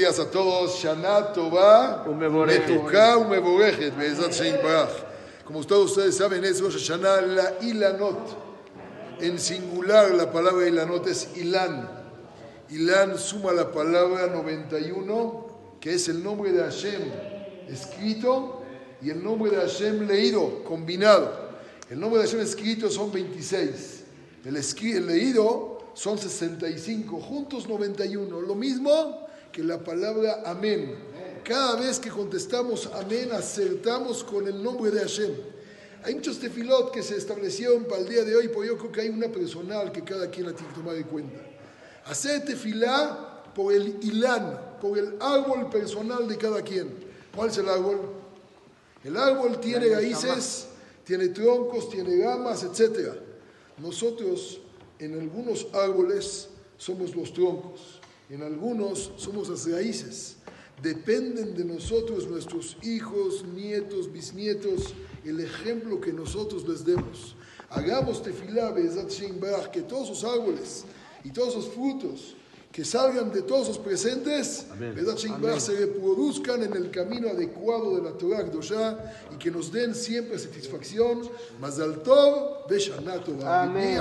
días a todos. Shana Tova, Metuká Umeborejet, Be'ezat Shein. Como todos ustedes saben, es Rosh Hashanah la Ilanot. En singular, la palabra Ilanot es Ilan. Ilan suma la palabra 91, que es el nombre de Hashem escrito y el nombre de Hashem leído, combinado. El nombre de Hashem escrito son 26. El, el leído son 65, juntos 91. Lo mismo que la palabra amén. Cada vez que contestamos amén, acertamos con el nombre de Hashem. Hay muchos tefilot que se establecieron para el día de hoy, pero yo creo que hay una personal que cada quien la tiene que tomar en cuenta. Hacer tefilá por el ilán, por el árbol personal de cada quien. ¿Cuál es el árbol? El árbol tiene raíces, tiene troncos, tiene ramas, etc. Nosotros en algunos árboles somos los troncos, en algunos somos las raíces. Dependen de nosotros nuestros hijos, nietos, bisnietos, el ejemplo que nosotros les demos. Hagamos tefilá, que todos los árboles y todos los frutos que salgan de todos los presentes, se reproduzcan en el camino adecuado de la Torah y que nos den siempre satisfacción. Mazal Tov. Amén.